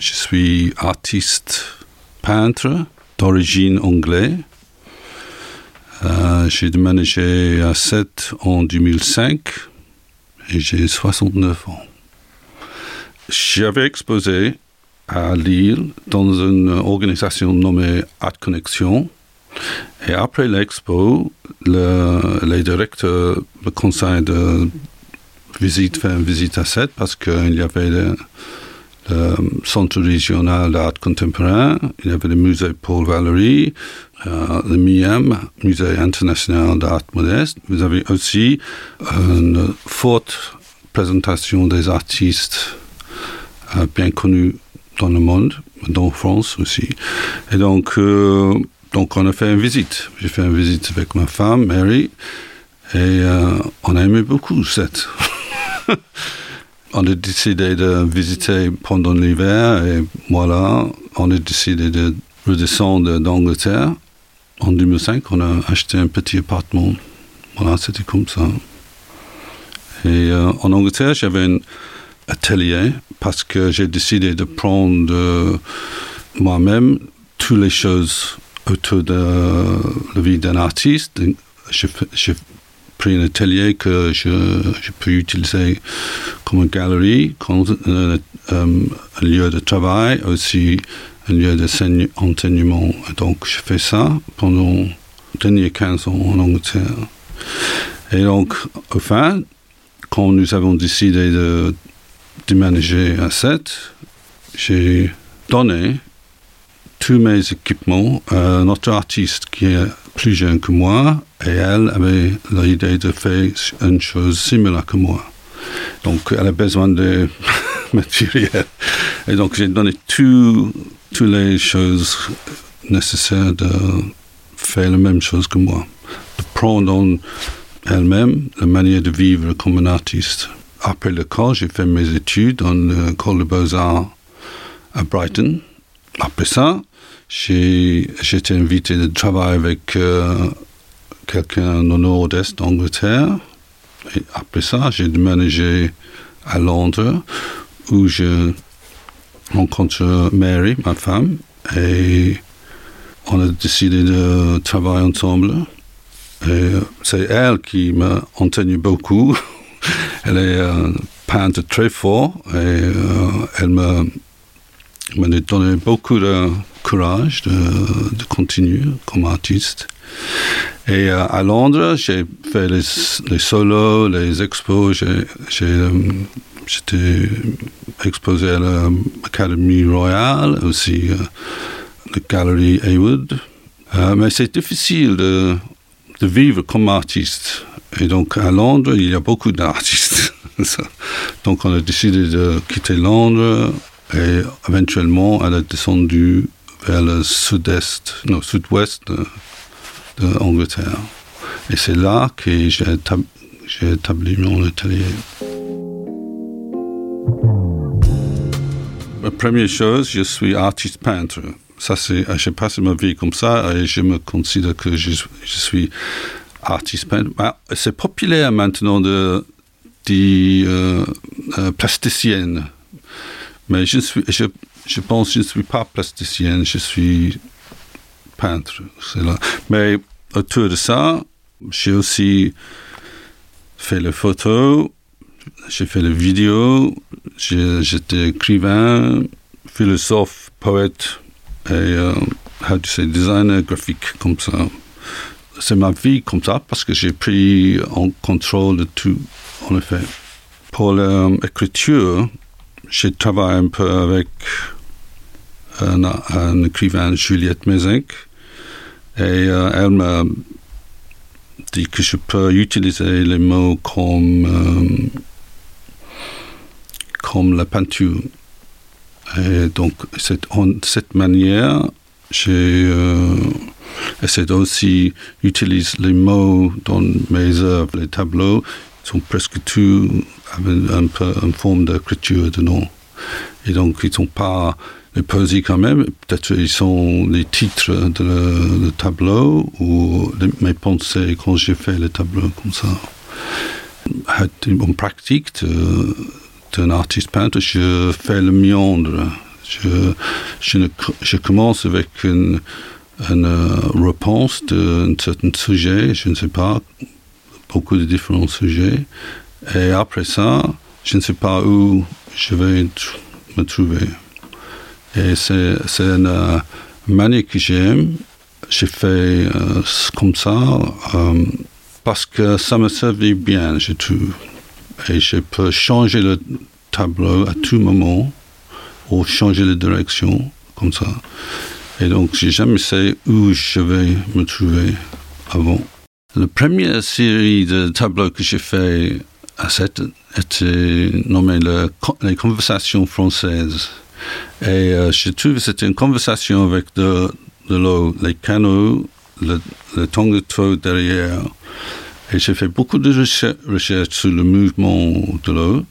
je suis artiste peintre d'origine anglaise. Euh, j'ai déménagé à 7 en 2005 et j'ai 69 ans. J'avais exposé à Lille dans une organisation nommée Art Connexion et après l'expo, le, les directeurs me conseillent de visite, faire une visite à 7 parce qu'il y avait le, centre régional d'art contemporain, il y avait le musée Paul Valéry, euh, le MIEM, musée international d'art modeste. Vous avez aussi une forte présentation des artistes euh, bien connus dans le monde, dans France aussi. Et donc, euh, donc on a fait une visite. J'ai fait une visite avec ma femme, Mary, et euh, on a aimé beaucoup cette. on a décidé de visiter pendant l'hiver et voilà, on a décidé de redescendre d'Angleterre. En 2005, on a acheté un petit appartement. Voilà, c'était comme ça. Et euh, en Angleterre, j'avais un atelier parce que j'ai décidé de prendre euh, moi-même toutes les choses autour de la vie d'un artiste. Pris un atelier que je, peux utiliser comme une galerie, comme un, un, un lieu de travail, aussi un lieu d'enseignement. Donc, je fais ça pendant les derniers 15 ans en Angleterre. Et donc, au fin, quand nous avons décidé de déménager à 7, j'ai donné tous mes équipements à notre artiste qui est plus jeune que moi et elle avait l'idée de faire une chose similaire que moi. Donc elle a besoin de matériel. Et donc j'ai donné tout, toutes les choses nécessaires de faire la même chose que moi. De prendre en elle-même la manière de vivre comme un artiste. Après l'école, j'ai fait mes études dans l'école de beaux-arts à Brighton. Après ça, j'ai été invité de travailler avec euh, quelqu'un au nord-est d'Angleterre. Et après ça, j'ai déménagé à Londres où je rencontre Mary, ma femme, et on a décidé de travailler ensemble. C'est elle qui m'a enseigné beaucoup. elle est euh, peintre très fort et euh, elle m'a donné beaucoup de courage de, continuer comme artiste. Et euh, à Londres, j'ai fait les, solos, les expos. J'étais euh, exposé à l'Académie Royale, aussi euh, la Galerie Haywood. Euh, mais c'est difficile de, de vivre comme artiste. Et donc à Londres, il y a beaucoup d'artistes. donc on a décidé de quitter Londres et éventuellement elle a descendu vers le sud-est, non, sud-ouest de, de. Et c'est là que j'ai établi, mon atelier. La première chose, je suis artiste peintre. Ça, c'est, j'ai passé ma vie comme ça et je me considère que je, suis artiste peintre. Bah, c'est populaire maintenant de, de euh, euh, plasticienne. Mais je, suis, je, je pense que je ne suis pas plasticienne, je suis peintre. Là. Mais autour de ça, j'ai aussi fait les photos, j'ai fait les vidéos, j'étais écrivain, philosophe, poète et euh, designer graphique comme ça. C'est ma vie comme ça parce que j'ai pris en contrôle de tout, en effet. Pour l'écriture, j'ai travaillé un peu avec un, écrivain, Juliette Mézinc, et euh, elle m'a dit que je peux utiliser les mots comme, euh, comme la peinture. Et donc, en cette manière, j'ai euh, aussi d'utiliser les mots dans mes œuvres. Les tableaux sont presque tous avec un peu une forme d'écriture dedans. Et donc, ils sont pas les poésies quand même. Peut-être ils sont les titres de le, le tableau ou mes pensées quand j'ai fait le tableau comme ça. En pratique d'un artiste peintre, je fais le méandre. Je, commence avec une, une réponse d'un certain sujet, je ne sais pas, beaucoup de différents sujets. Et après ça, je ne sais pas où je vais me trouver. Et c'est une euh, manière que j'aime. J'ai fait euh, comme ça euh, parce que ça me servait bien, je trouve. Et je peux changer le tableau à tout moment ou changer la direction comme ça. Et donc, j'ai jamais sais où je vais me trouver avant. La première série de tableaux que j'ai fait cette était nommée le, les conversations françaises. Et euh, je trouve que c'était une conversation avec de, de l'eau, les canaux, le, le tangueau derrière. Et j'ai fait beaucoup de recherches sur le mouvement de l'eau.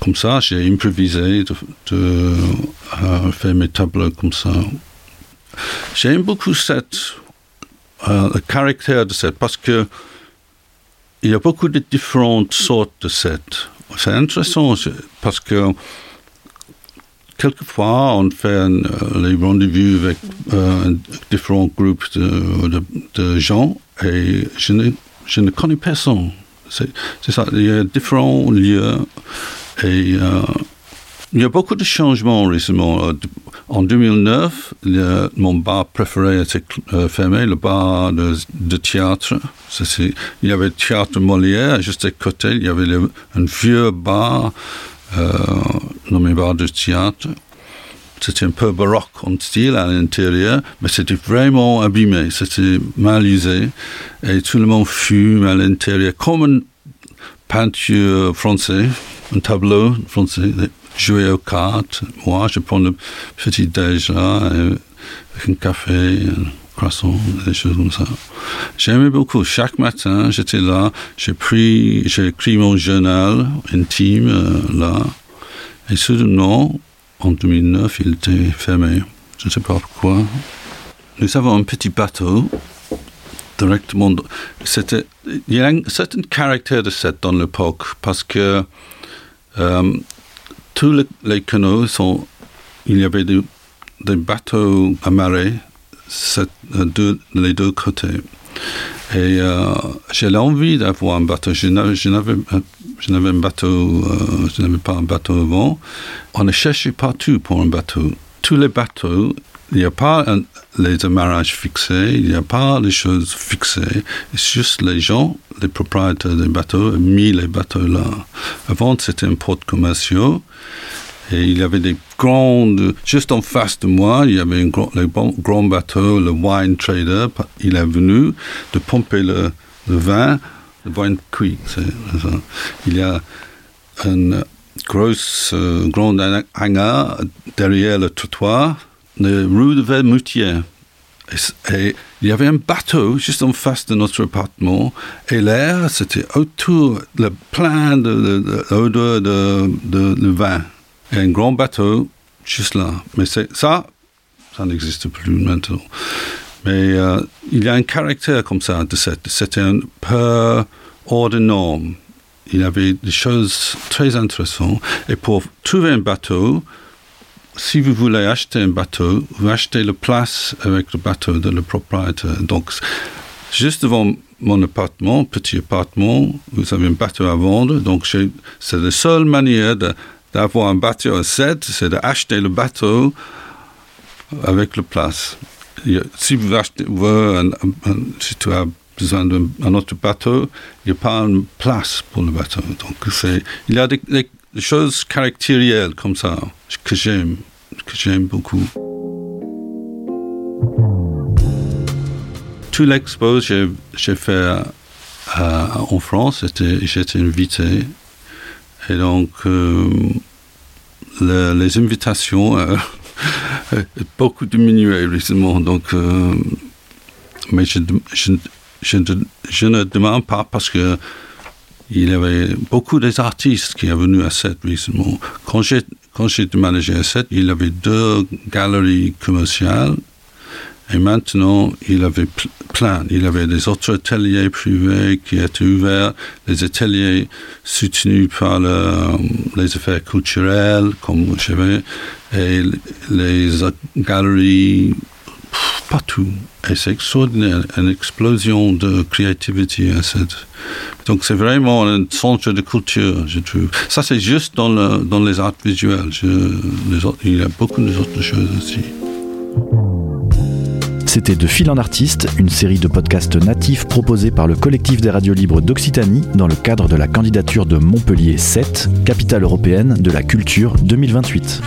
Comme ça, j'ai improvisé de, de euh, faire mes tableaux comme ça. J'aime beaucoup cette, euh, le caractère de cette parce que il y a beaucoup de différentes sortes de sets. C'est intéressant parce que quelquefois, on fait euh, les rendez-vous avec euh, différents groupes de, gens et je ne, je ne connais personne. C'est ça, il y a différents lieux et euh, il y a beaucoup de changements récemment. En 2009, le, mon bar préféré était euh, fermé, le bar de, théâtre. il y avait le théâtre Molière, juste à côté, il y avait un vieux bar euh, nommé bar de théâtre. C'était un peu baroque en style à l'intérieur, mais c'était vraiment abîmé, c'était mal usé, et tout le monde fume à l'intérieur, comme une peinture française, un tableau français jouer aux cartes. Moi, je prends le petit déj là, avec un café, un croissant, des choses comme ça. J'aimais beaucoup. Chaque matin, j'étais là, j'ai pris, j'ai écrit mon journal intime euh, là, et soudainement, en 2009, il était fermé. Je ne sais pas pourquoi. Nous avons un petit bateau directement. C'était, il y a un certain caractère de cette dans l'époque parce que euh, tous les, les, canaux. Il y avait des, bateaux amarrés de les deux côtés. Et euh, j'ai l'envie d'avoir un bateau. Euh, je n'avais pas un bateau avant. On a cherché partout pour un bateau. Tous les bateaux, il n'y a pas les amarrages fixés, il n'y a pas les choses fixées. C'est juste les gens, les propriétaires des bateaux, ont mis les bateaux là. Avant, c'était un port commercial. Et il y avait des grandes, juste en face de moi, il y avait un grand, bateau, le wine trader. Il est venu de pomper le, vin, le wine cuit. Il y a un gros, euh, hangar derrière le trottoir, de rue de Vermoutier. Et, et, il y avait un bateau juste en face de notre appartement et l'air, c'était autour, le plein de, de, de, de, de, vin. Et un grand bateau juste là. Mais ça, ça n'existe plus maintenant. Mais euh, il y a un caractère comme ça de cette. C'était un peu hors de norme. Il y avait des choses très intéressantes. Et pour trouver un bateau, si vous voulez acheter un bateau, vous achetez la place avec le bateau de le propriétaire. Donc, juste devant mon appartement, petit appartement, vous avez un bateau à vendre. Donc, c'est la seule manière d'avoir un bateau à 7, c'est d'acheter le bateau avec la place. Si vous achetez, si tu as besoin d'un autre bateau, il n'y a pas une place pour le bateau. Donc, il y a des, des choses caractérielles comme ça que j'aime, que j'aime beaucoup. Tout l'expo j'ai fait euh, en France, j'étais invité. Et donc, euh, les invitations ont beaucoup diminué récemment. Donc, mais je, ne demande pas parce que il y avait beaucoup d'artistes qui sont venus à cette récemment. Quand j'ai quand déménagé à 7, il avait deux galeries commerciales et maintenant il avait plein. Il avait des autres ateliers privés qui étaient ouverts, des ateliers soutenus par le, les affaires culturelles, comme je savais, et les galeries partout. Et c'est extraordinaire, une explosion de créativité. Donc c'est vraiment un centre de culture, je trouve. Ça c'est juste dans, le, dans les arts visuels. Il y a beaucoup d'autres choses aussi. C'était De Fil en Artiste, une série de podcasts natifs proposés par le collectif des radios libres d'Occitanie dans le cadre de la candidature de Montpellier 7, capitale européenne de la culture 2028.